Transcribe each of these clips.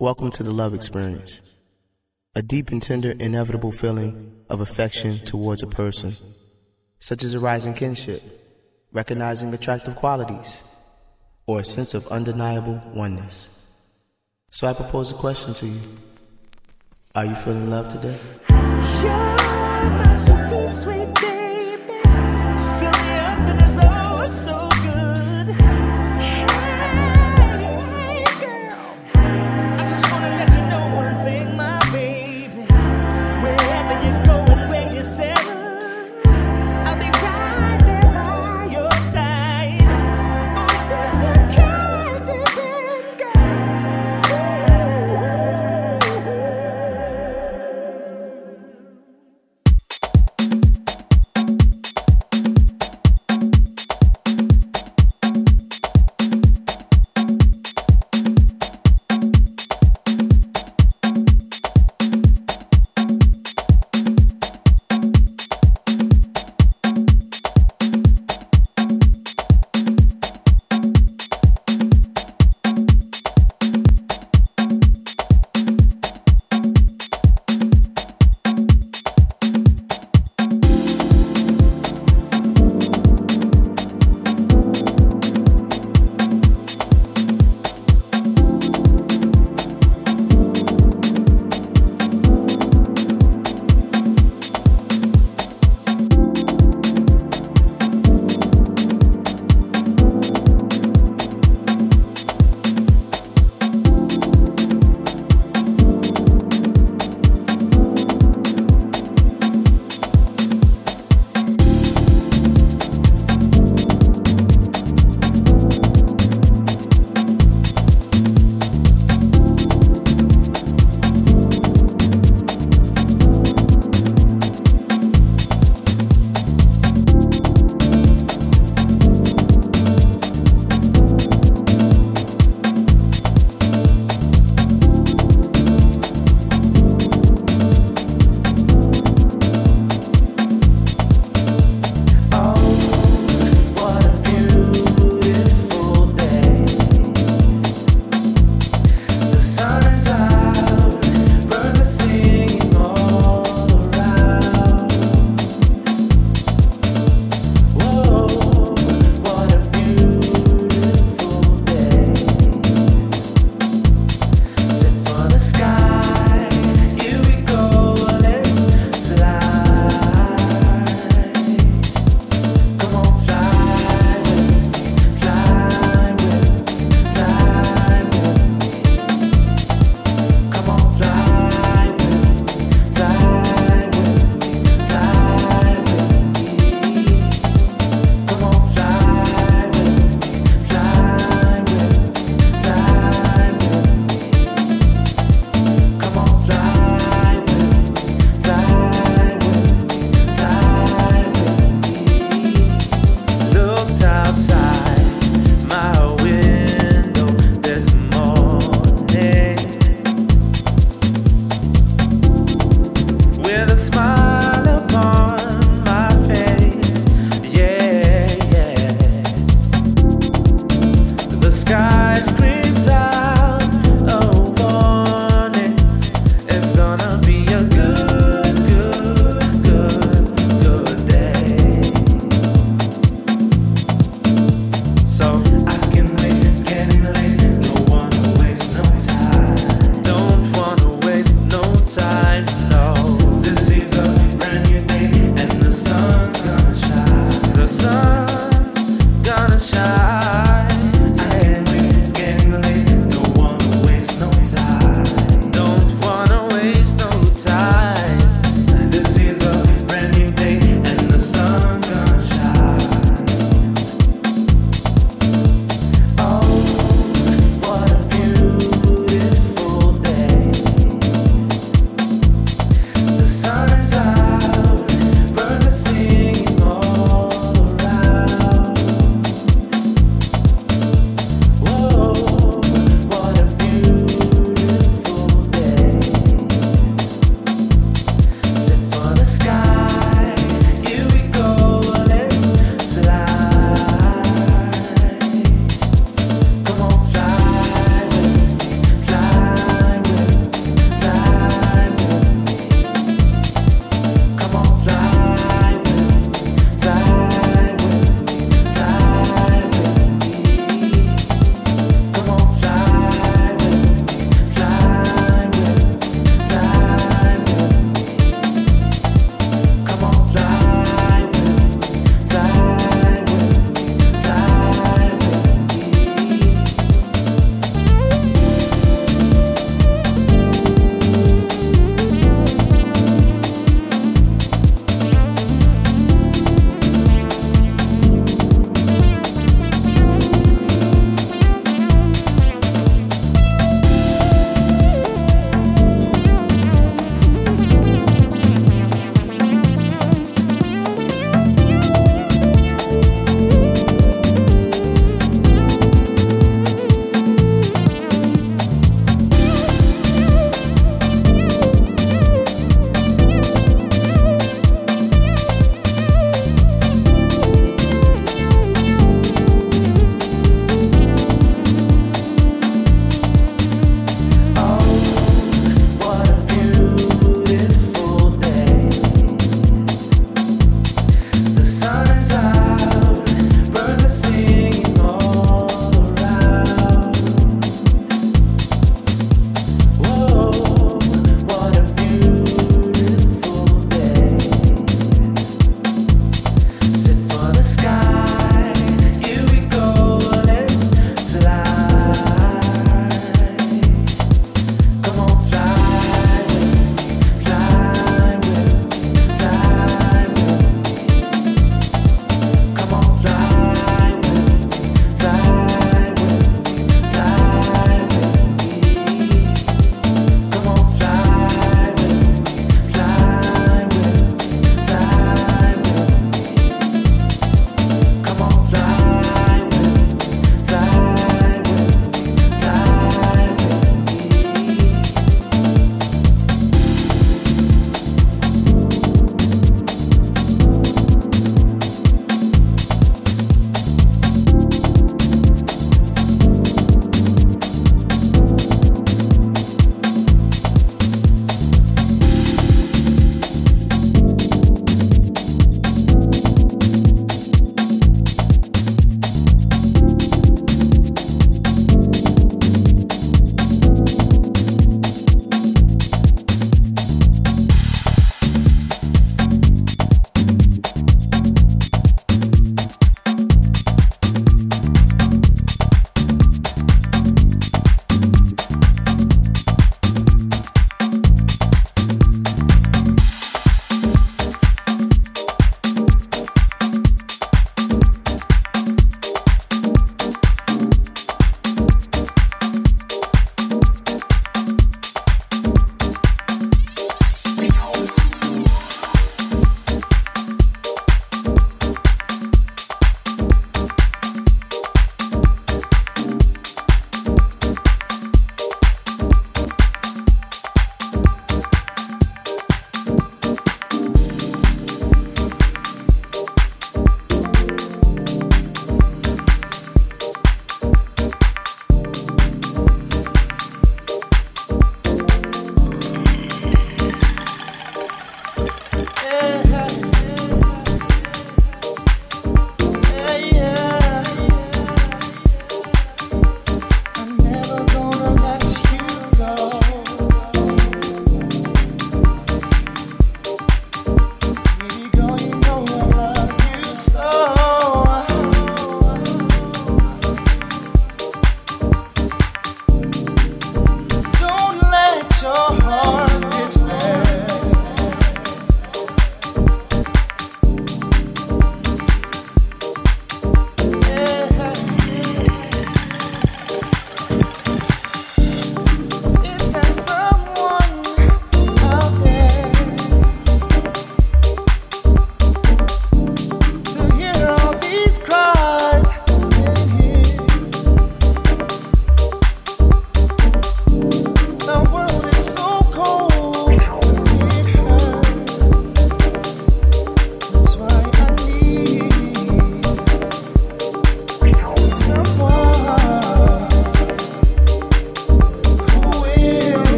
Welcome to the love experience. A deep and tender, inevitable feeling of affection towards a person, such as a rising kinship, recognizing attractive qualities, or a sense of undeniable oneness. So I propose a question to you. Are you feeling love today?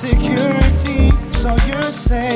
security. So you're safe.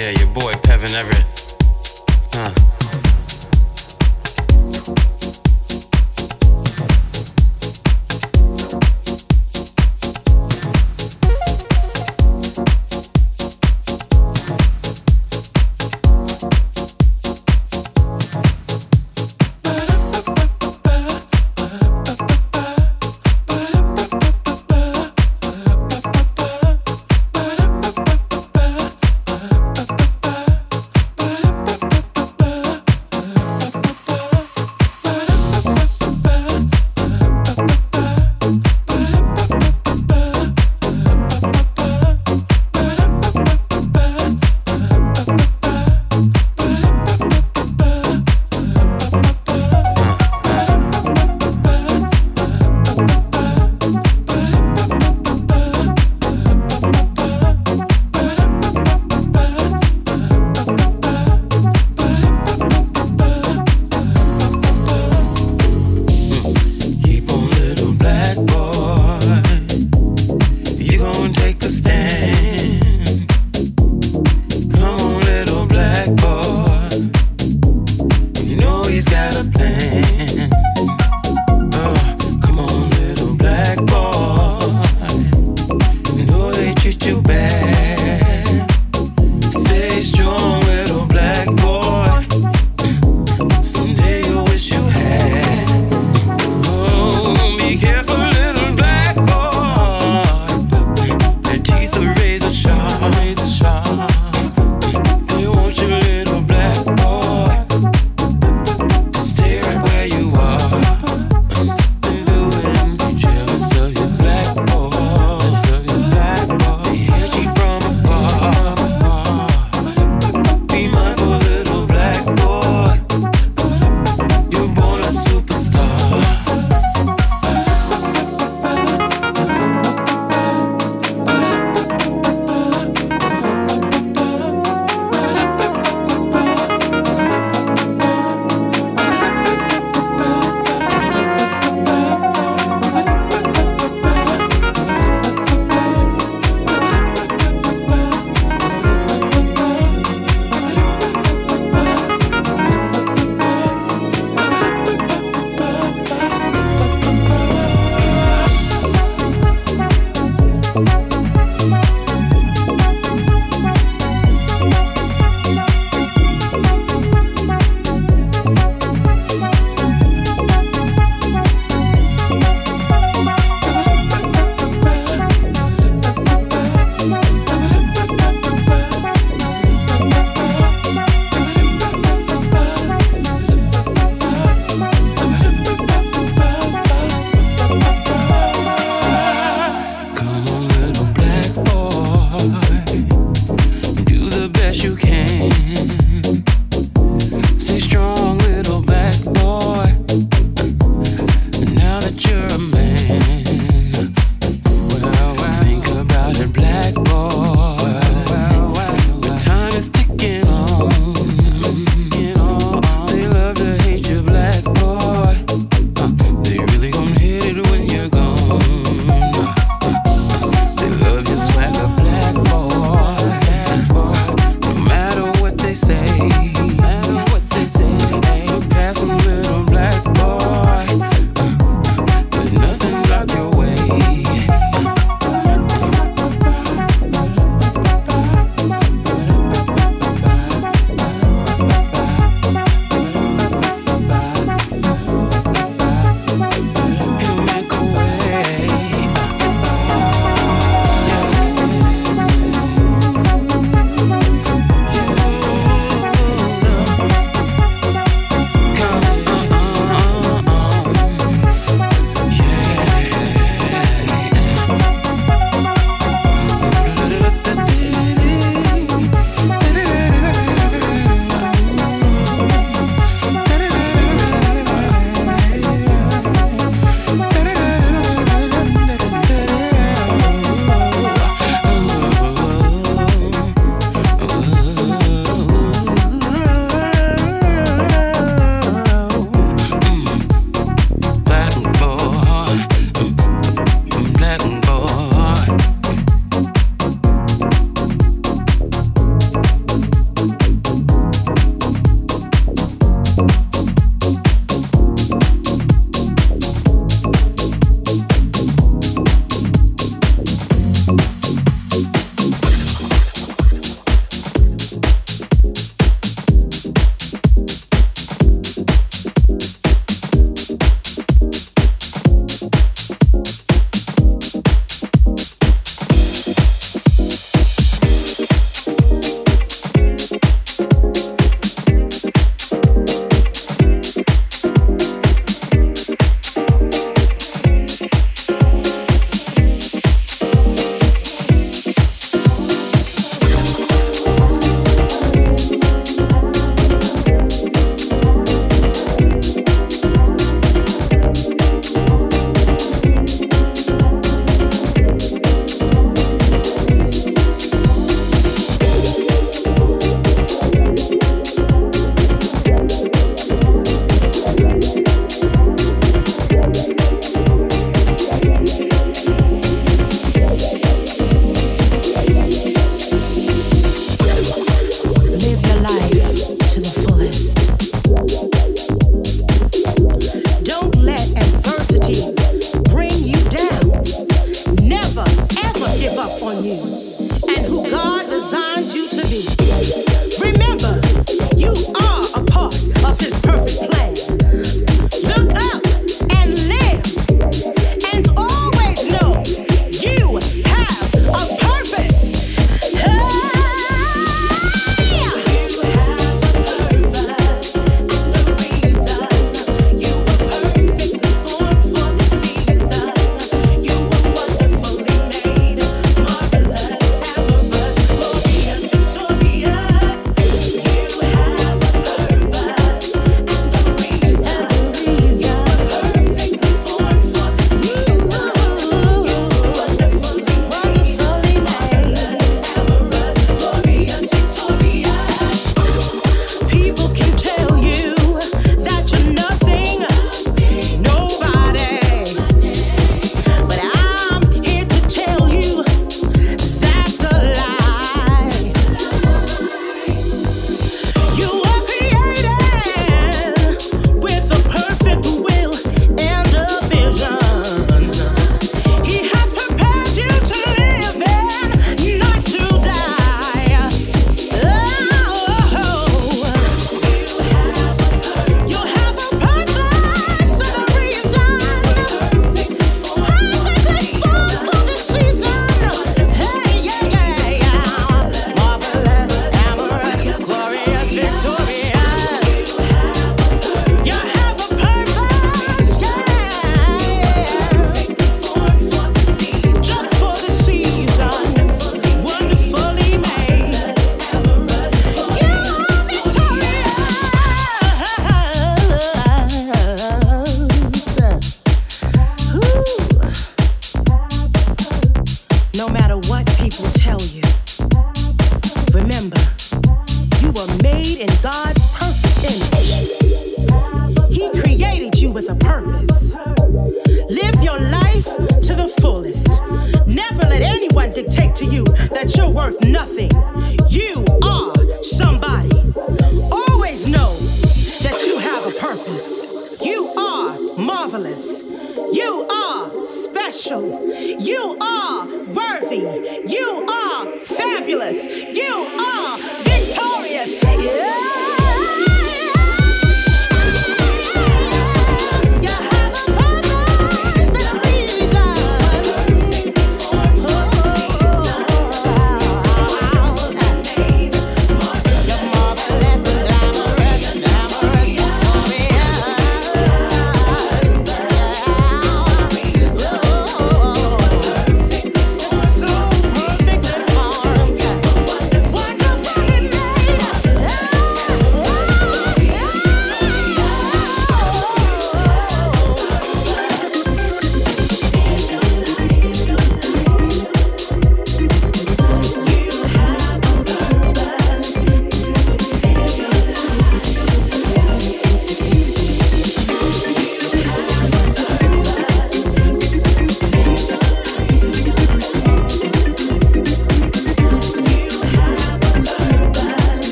Yeah, your boy Kevin Everett. Huh.